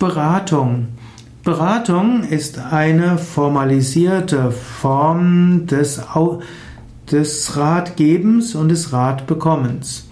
Beratung. Beratung ist eine formalisierte Form des, des Ratgebens und des Ratbekommens.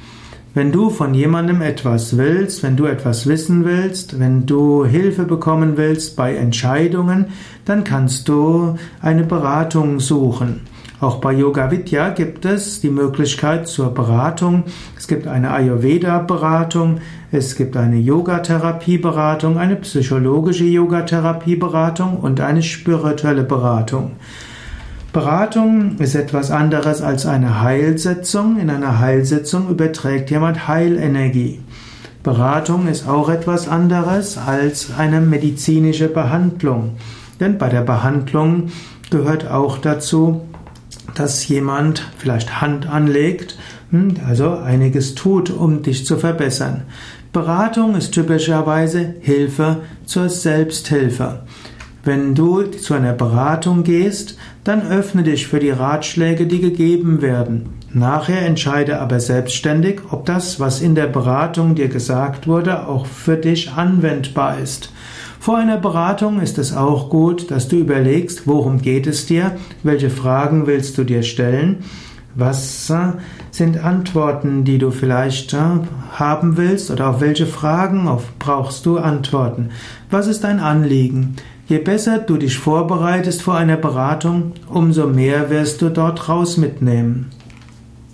Wenn du von jemandem etwas willst, wenn du etwas wissen willst, wenn du Hilfe bekommen willst bei Entscheidungen, dann kannst du eine Beratung suchen. Auch bei Yoga Vidya gibt es die Möglichkeit zur Beratung. Es gibt eine Ayurveda-Beratung, es gibt eine Yogatherapie-Beratung, eine psychologische Yogatherapie-Beratung und eine spirituelle Beratung. Beratung ist etwas anderes als eine Heilsitzung. In einer Heilsitzung überträgt jemand Heilenergie. Beratung ist auch etwas anderes als eine medizinische Behandlung. Denn bei der Behandlung gehört auch dazu, dass jemand vielleicht Hand anlegt, hm, also einiges tut, um dich zu verbessern. Beratung ist typischerweise Hilfe zur Selbsthilfe. Wenn du zu einer Beratung gehst, dann öffne dich für die Ratschläge, die gegeben werden. Nachher entscheide aber selbstständig, ob das, was in der Beratung dir gesagt wurde, auch für dich anwendbar ist. Vor einer Beratung ist es auch gut, dass du überlegst, worum geht es dir, welche Fragen willst du dir stellen, was äh, sind Antworten, die du vielleicht äh, haben willst oder auf welche Fragen brauchst du Antworten? Was ist dein Anliegen? Je besser du dich vorbereitest vor einer Beratung, umso mehr wirst du dort raus mitnehmen.